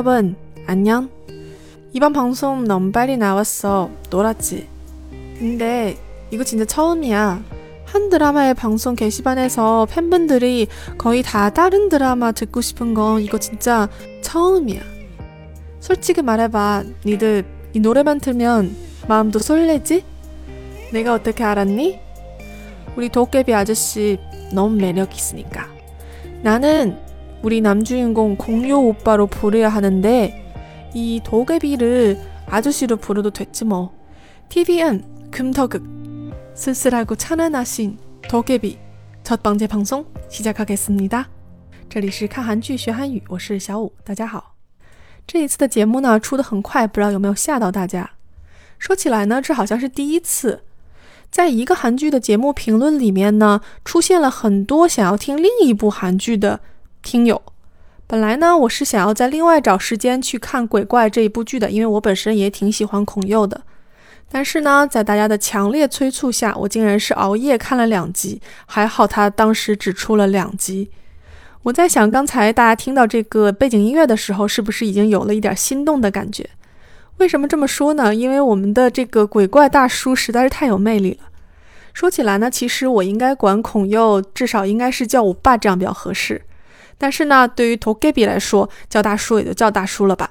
여러분, 안녕. 이번 방송 너무 빨리 나왔어. 놀았지? 근데 이거 진짜 처음이야. 한 드라마의 방송 게시판에서 팬분들이 거의 다 다른 드라마 듣고 싶은 건 이거 진짜 처음이야. 솔직히 말해봐. 니들 이 노래만 틀면 마음도 설레지? 내가 어떻게 알았니? 우리 도깨비 아저씨 너무 매력 있으니까. 나는 우리 남주인공 공효 오빠로 부르야 하는데 이 도깨비를 아저씨로 부르도 됐지 뭐. TVN 금터극 쓸쓸하고 찬란하신 도깨비 첫 번째 방송 시작하겠습니다. 这里是看韩剧学韩语，我是小五，大家好。这一次的节目呢出的很快，不知道有没有吓到大家。说起来呢，这好像是第一次，在一个韩剧的节目评论里面呢，出现了很多想要听另一部韩剧的 听友。本来呢，我是想要在另外找时间去看《鬼怪》这一部剧的，因为我本身也挺喜欢孔佑的。但是呢，在大家的强烈催促下，我竟然是熬夜看了两集。还好他当时只出了两集。我在想，刚才大家听到这个背景音乐的时候，是不是已经有了一点心动的感觉？为什么这么说呢？因为我们的这个鬼怪大叔实在是太有魅力了。说起来呢，其实我应该管孔佑，至少应该是叫我爸这样比较合适。但是呢，对于 Togebi 来说，叫大叔也就叫大叔了吧。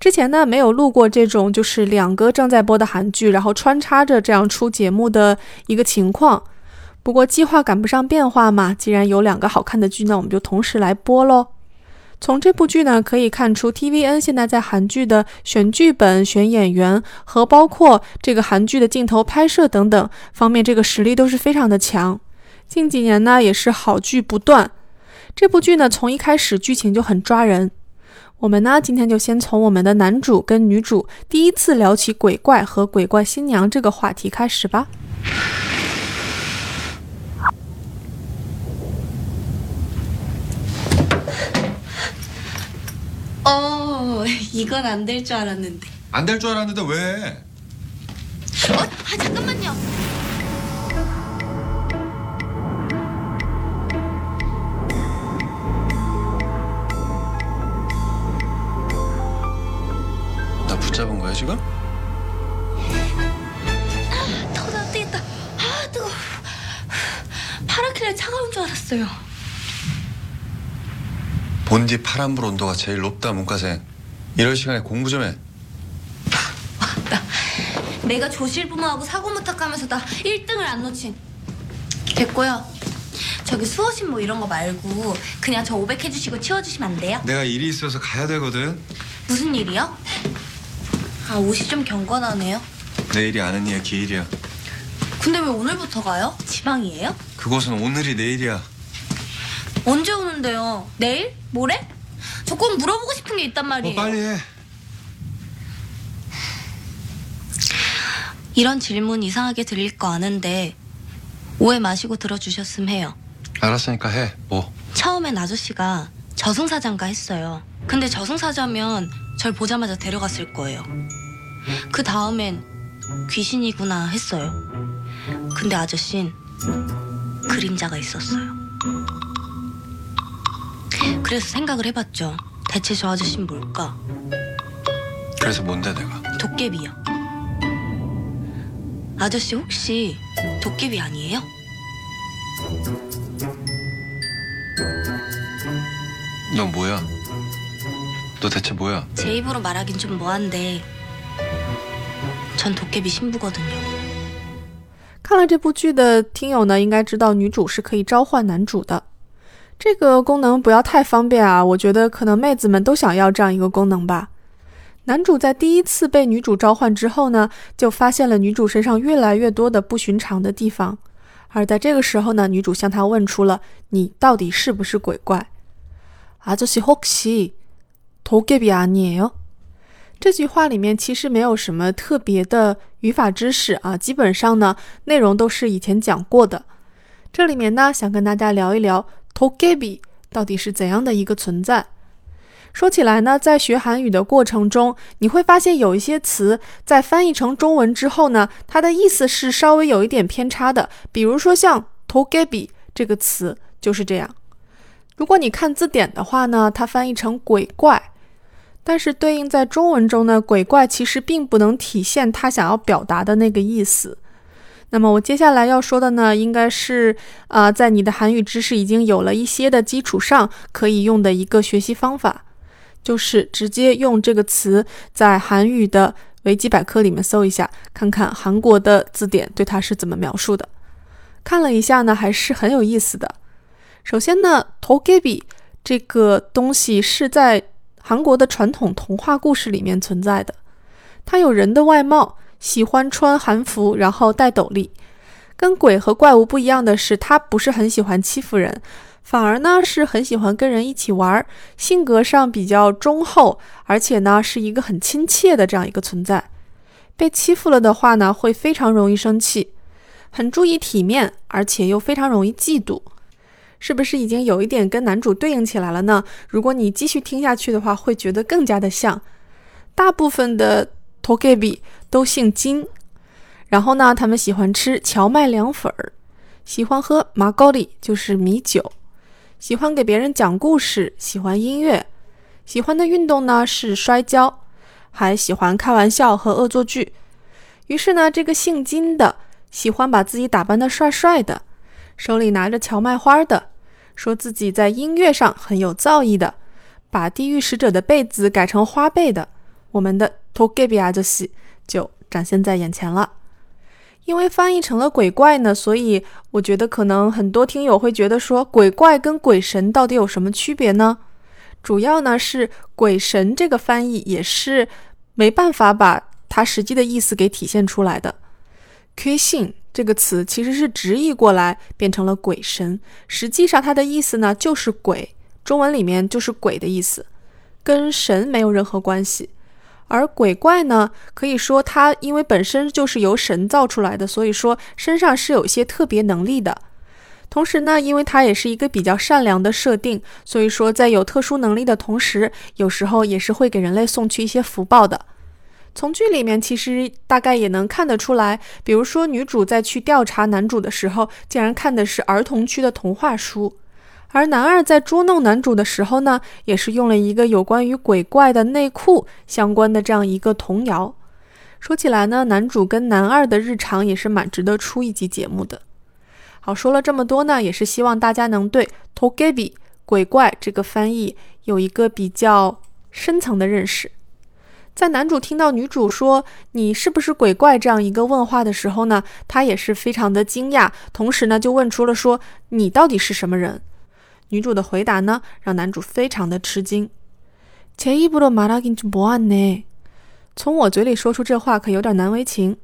之前呢没有录过这种就是两个正在播的韩剧，然后穿插着这样出节目的一个情况。不过计划赶不上变化嘛，既然有两个好看的剧呢，我们就同时来播喽。从这部剧呢可以看出，TVN 现在在韩剧的选剧本、选演员和包括这个韩剧的镜头拍摄等等方面，这个实力都是非常的强。近几年呢也是好剧不断。这部剧呢从一开始剧情就很抓人。我们呢，今天就先从我们的男主跟女主第一次聊起鬼怪和鬼怪新娘这个话题开始吧。哦，이건안될줄알았는데안될줄알았는데왜 어? 아 잠깐만요. 지금? 더도 안 되겠다. 아 뜨거. 파랗길래 차가운 줄 알았어요. 본디 파란불 온도가 제일 높다 문과생. 이럴 시간에 공부 좀 해. 맞다. 내가 조실 부모하고 사고 무탁하면서 다 1등을 안 놓친. 됐고요. 저기 수호신 뭐 이런 거 말고 그냥 저 500 해주시고 치워주시면 안 돼요? 내가 일이 있어서 가야 되거든. 무슨 일이요? 아 옷이 좀 경건하네요. 내일이 아는 이의 기일이야. 근데 왜 오늘부터 가요? 지방이에요? 그곳은 오늘이 내일이야. 언제 오는데요? 내일? 모레? 저 꼭 물어보고 싶은 게 있단 말이에요. 뭐 빨리 해. 이런 질문 이상하게 들릴 거 아는데 오해 마시고 들어주셨음 해요. 알았으니까 해. 뭐? 처음엔 아저씨가 저승사자인가 했어요. 근데 저승사자면 절 보자마자 데려갔을 거예요. 그 다음엔 귀신이구나 했어요. 근데 아저씨는 그림자가 있었어요. 그래서 생각을 해봤죠. 대체 저 아저씨는 뭘까? 그래서 뭔데 내가? 도깨비요. 아저씨 혹시 도깨비 아니에요? 너 뭐야? 너 대체 뭐야? 제 입으로 말하긴 좀 뭐한데 전 도깨비 신부거든요. 看了这部剧的听友呢，应该知道女主是可以召唤男主的。这个功能不要太方便啊，我觉得可能妹子们都想要这样一个功能吧。男主在第一次被女主召唤之后呢，就发现了女主身上越来越多的不寻常的地方。而在这个时候呢，女主向他问出了：“你到底是不是鬼怪？”아저씨혹시 头盖比啊你哦这句话里面其实没有什么特别的语法知识啊基本上呢内容都是以前讲过的。这里面呢想跟大家聊一聊头盖比到底是怎样的一个存在。说起来呢在学韩语的过程中你会发现有一些词在翻译成中文之后呢它的意思是稍微有一点偏差的。比如说像头盖比这个词就是这样。如果你看字典的话呢它翻译成鬼怪但是对应在中文中呢鬼怪其实并不能体现它想要表达的那个意思。那么我接下来要说的呢应该是啊在你的韩语知识已经有了一些的基础上可以用的一个学习方法就是直接用这个词在韩语的维基百科里面搜一下看看韩国的字典对它是怎么描述的。看了一下呢还是很有意思的。首先呢头 gib 这个东西是在韩国的传统童话故事里面存在的，他有人的外貌，喜欢穿韩服，然后戴斗笠。跟鬼和怪物不一样的是，他不是很喜欢欺负人，反而呢是很喜欢跟人一起玩，性格上比较忠厚，而且呢是一个很亲切的这样一个存在。被欺负了的话呢，会非常容易生气，很注意体面，而且又非常容易嫉妒。是不是已经有一点跟男主对应起来了呢？如果你继续听下去的话，会觉得更加的像。大部分的 Togebi 都姓金，然后呢，他们喜欢吃荞麦凉粉儿，喜欢喝马高里，就是米酒，喜欢给别人讲故事，喜欢音乐，喜欢的运动呢是摔跤，还喜欢开玩笑和恶作剧。于是呢，这个姓金的喜欢把自己打扮的帅帅的。手里拿着荞麦花的，说自己在音乐上很有造诣的，把地狱使者的被子改成花被的，我们的 Togebi 阿西就展现在眼前了。因为翻译成了鬼怪呢，所以我觉得可能很多听友会觉得说，鬼怪跟鬼神到底有什么区别呢？主要呢是鬼神这个翻译也是没办法把它实际的意思给体现出来的。k 信。这个词其实是直译过来变成了鬼神，实际上它的意思呢就是鬼，中文里面就是鬼的意思，跟神没有任何关系。而鬼怪呢，可以说它因为本身就是由神造出来的，所以说身上是有一些特别能力的。同时呢，因为它也是一个比较善良的设定，所以说在有特殊能力的同时，有时候也是会给人类送去一些福报的。从剧里面其实大概也能看得出来，比如说女主在去调查男主的时候，竟然看的是儿童区的童话书；而男二在捉弄男主的时候呢，也是用了一个有关于鬼怪的内裤相关的这样一个童谣。说起来呢，男主跟男二的日常也是蛮值得出一集节目的。好，说了这么多呢，也是希望大家能对 “togebi” 鬼怪这个翻译有一个比较深层的认识。在男主听到女主说“你是不是鬼怪”这样一个问话的时候呢，他也是非常的惊讶，同时呢就问出了说“你到底是什么人？”女主的回答呢让男主非常的吃惊。제입으로말하긴좀뭐하네从我嘴里说出这话可有点难为情。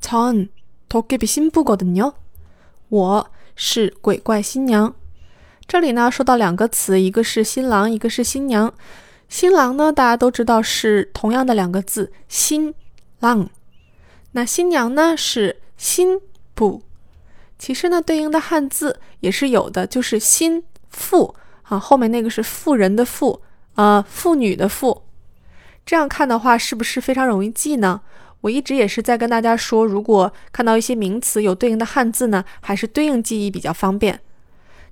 전도깨비신부거든 요。 我是鬼怪新娘。这里呢说到两个词，一个是新郎，一个是新娘。 新郎呢，大家都知道是同样的两个字，新郎。那新娘呢是新妇。其实呢，对应的汉字也是有的，就是新妇啊，后面那个是妇人的妇啊，妇女的妇。这样看的话，是不是非常容易记呢？我一直也是在跟大家说，如果看到一些名词有对应的汉字呢，还是对应记忆比较方便。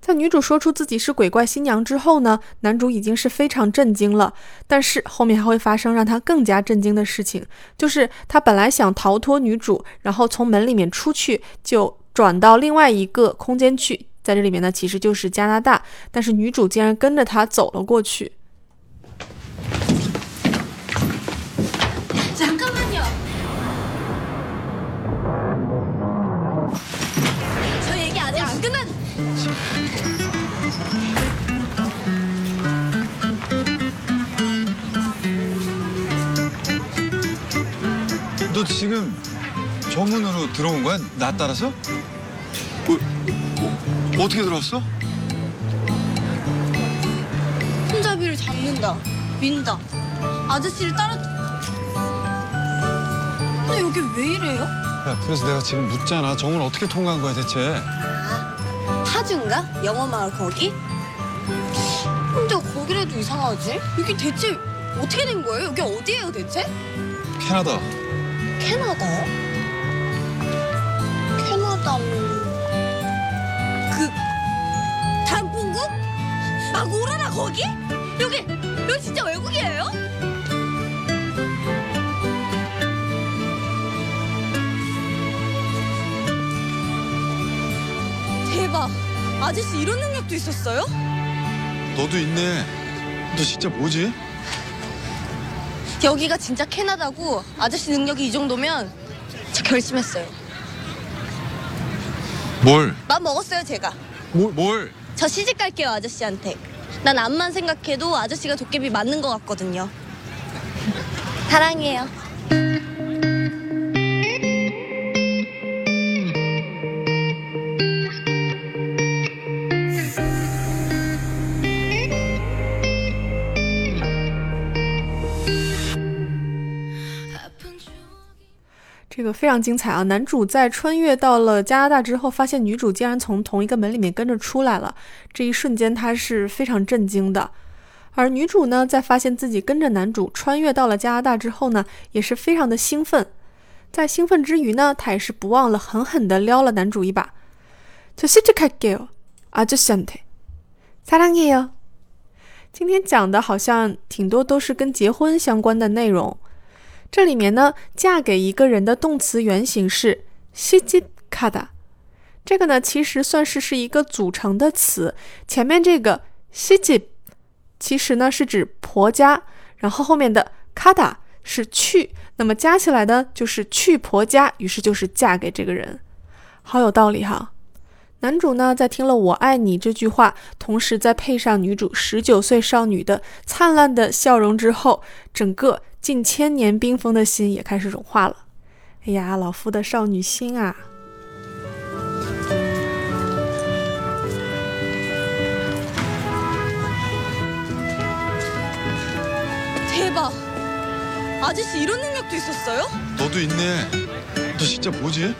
在女主说出自己是鬼怪新娘之后呢，男主已经是非常震惊了。但是后面还会发生让他更加震惊的事情，就是他本来想逃脱女主，然后从门里面出去，就转到另外一个空间去，在这里面呢，其实就是加拿大。但是女主竟然跟着他走了过去。 너 지금 정문으로 들어온 거야? 나 따라서? 어, 어, 어 떻게 들어왔어? 손잡이를 잡는다. 민다. 아저씨를 따라. 근데 여기 왜 이래요? 야, 그래서 내가 지금 묻잖아. 정문 어떻게 통과한 거야 대체? 파주인가? 영어 마을 거기? 근데 거기라도 이상하지? 여기 대체 어떻게 된 거예요? 여기 어디예요 대체? 캐나다. 캐나다? 캐나다 그 단풍국? 막 오라라 거기? 여기 여기 진짜 외국이에요? 대박 아저씨 이런 능력도 있었어요? 너도 있네. 너 진짜 뭐지? 여기가 진짜 캐나다고 아저씨 능력이 이 정도면 저 결심했어요. 뭘? 맘 먹었어요 제가. 뭘? 뭘? 저 시집 갈게요 아저씨한테. 난 앞만 생각해도 아저씨가 도깨비 맞는 것 같거든요. 사랑해요. 这个非常精彩啊！男主在穿越到了加拿大之后，发现女主竟然从同一个门里面跟着出来了，这一瞬间他是非常震惊的。而女主呢，在发现自己跟着男主穿越到了加拿大之后呢，也是非常的兴奋。在兴奋之余呢，她也是不忘了狠狠地撩了男主一把。저시집갈게요아저씨한테사랑해요。今天讲的好像挺多都是跟结婚相关的内容。 这里面呢，嫁给一个人的动词原形是西吉卡达，这个呢其实算是是一个组成的词。前面这个西吉其实呢是指婆家，然后后面的卡达是去，那么加起来呢就是去婆家，于是就是嫁给这个人，好有道理哈。男主呢，在听了“我爱你”这句话，同时再配上女主十九岁少女的灿烂的笑容之后，整个近千年冰封的心也开始融化了。哎呀，老夫的少女心啊！ 대박. 아저씨 이런 능력도 있었어요? 너도 있네. 너 진짜 뭐지?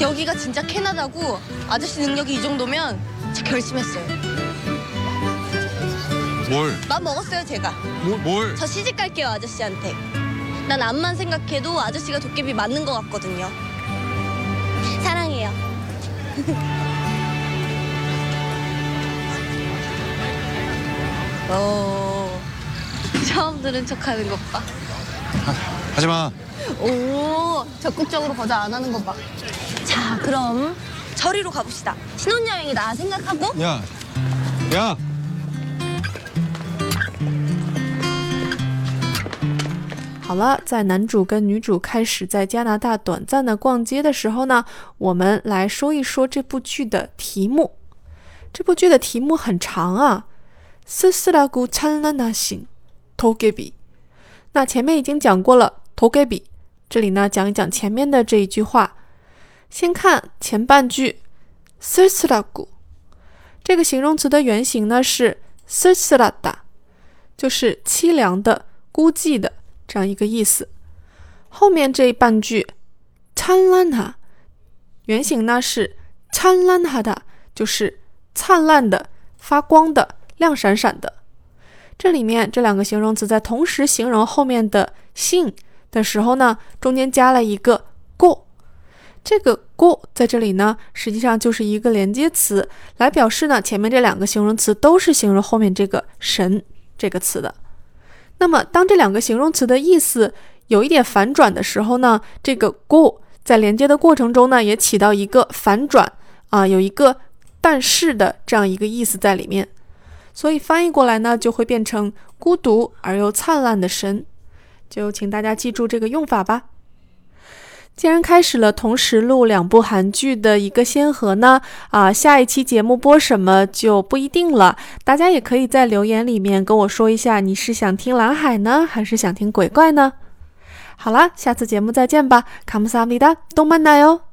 여기가 진짜 캐나다고 아저씨 능력이 이 정도면 저 결심했어요. 뭘? 맘 먹었어요 제가. 뭘? 뭘? 저 시집 갈게요 아저씨한테. 난 앞만 생각해도 아저씨가 도깨비 맞는 것 같거든요. 사랑해요. 오, 처음 들은 척하는 것 봐. 하지 마. 오, 적극적으로 거절 안 하는 것 봐. 자, 그럼 저리로 가봅시다. 신혼여행이다 생각하고. 야. 야. 好了，在男主跟女主开始在加拿大短暂的逛街的时候呢，我们来说一说这部剧的题目。这部剧的题目很长啊，스스라고찬란하신도깨비。那前面已经讲过了도깨비，这里呢讲一讲前面的这一句话。先看前半句，스스라고这个形容词的原型呢是스스라다，就是凄凉的、孤寂的。 这样一个意思。后面这一半句灿烂哈，原型呢是灿烂哈的，就是灿烂的、发光的、亮闪闪的。这里面这两个形容词在同时形容后面的性的时候呢，中间加了一个过。这个过在这里呢，实际上就是一个连接词，来表示呢前面这两个形容词都是形容后面这个神这个词的。那么，当这两个形容词的意思有一点反转的时候呢，这个 go 在连接的过程中呢，也起到一个反转啊，有一个但是的这样一个意思在里面，所以翻译过来呢，就会变成孤独而又灿烂的神。就请大家记住这个用法吧。既然开始了同时录两部韩剧的一个先河呢，啊，下一期节目播什么就不一定了。大家也可以在留言里面跟我说一下，你是想听蓝海呢，还是想听鬼怪呢？好啦，下次节目再见吧，卡姆萨米达，动漫奶哟。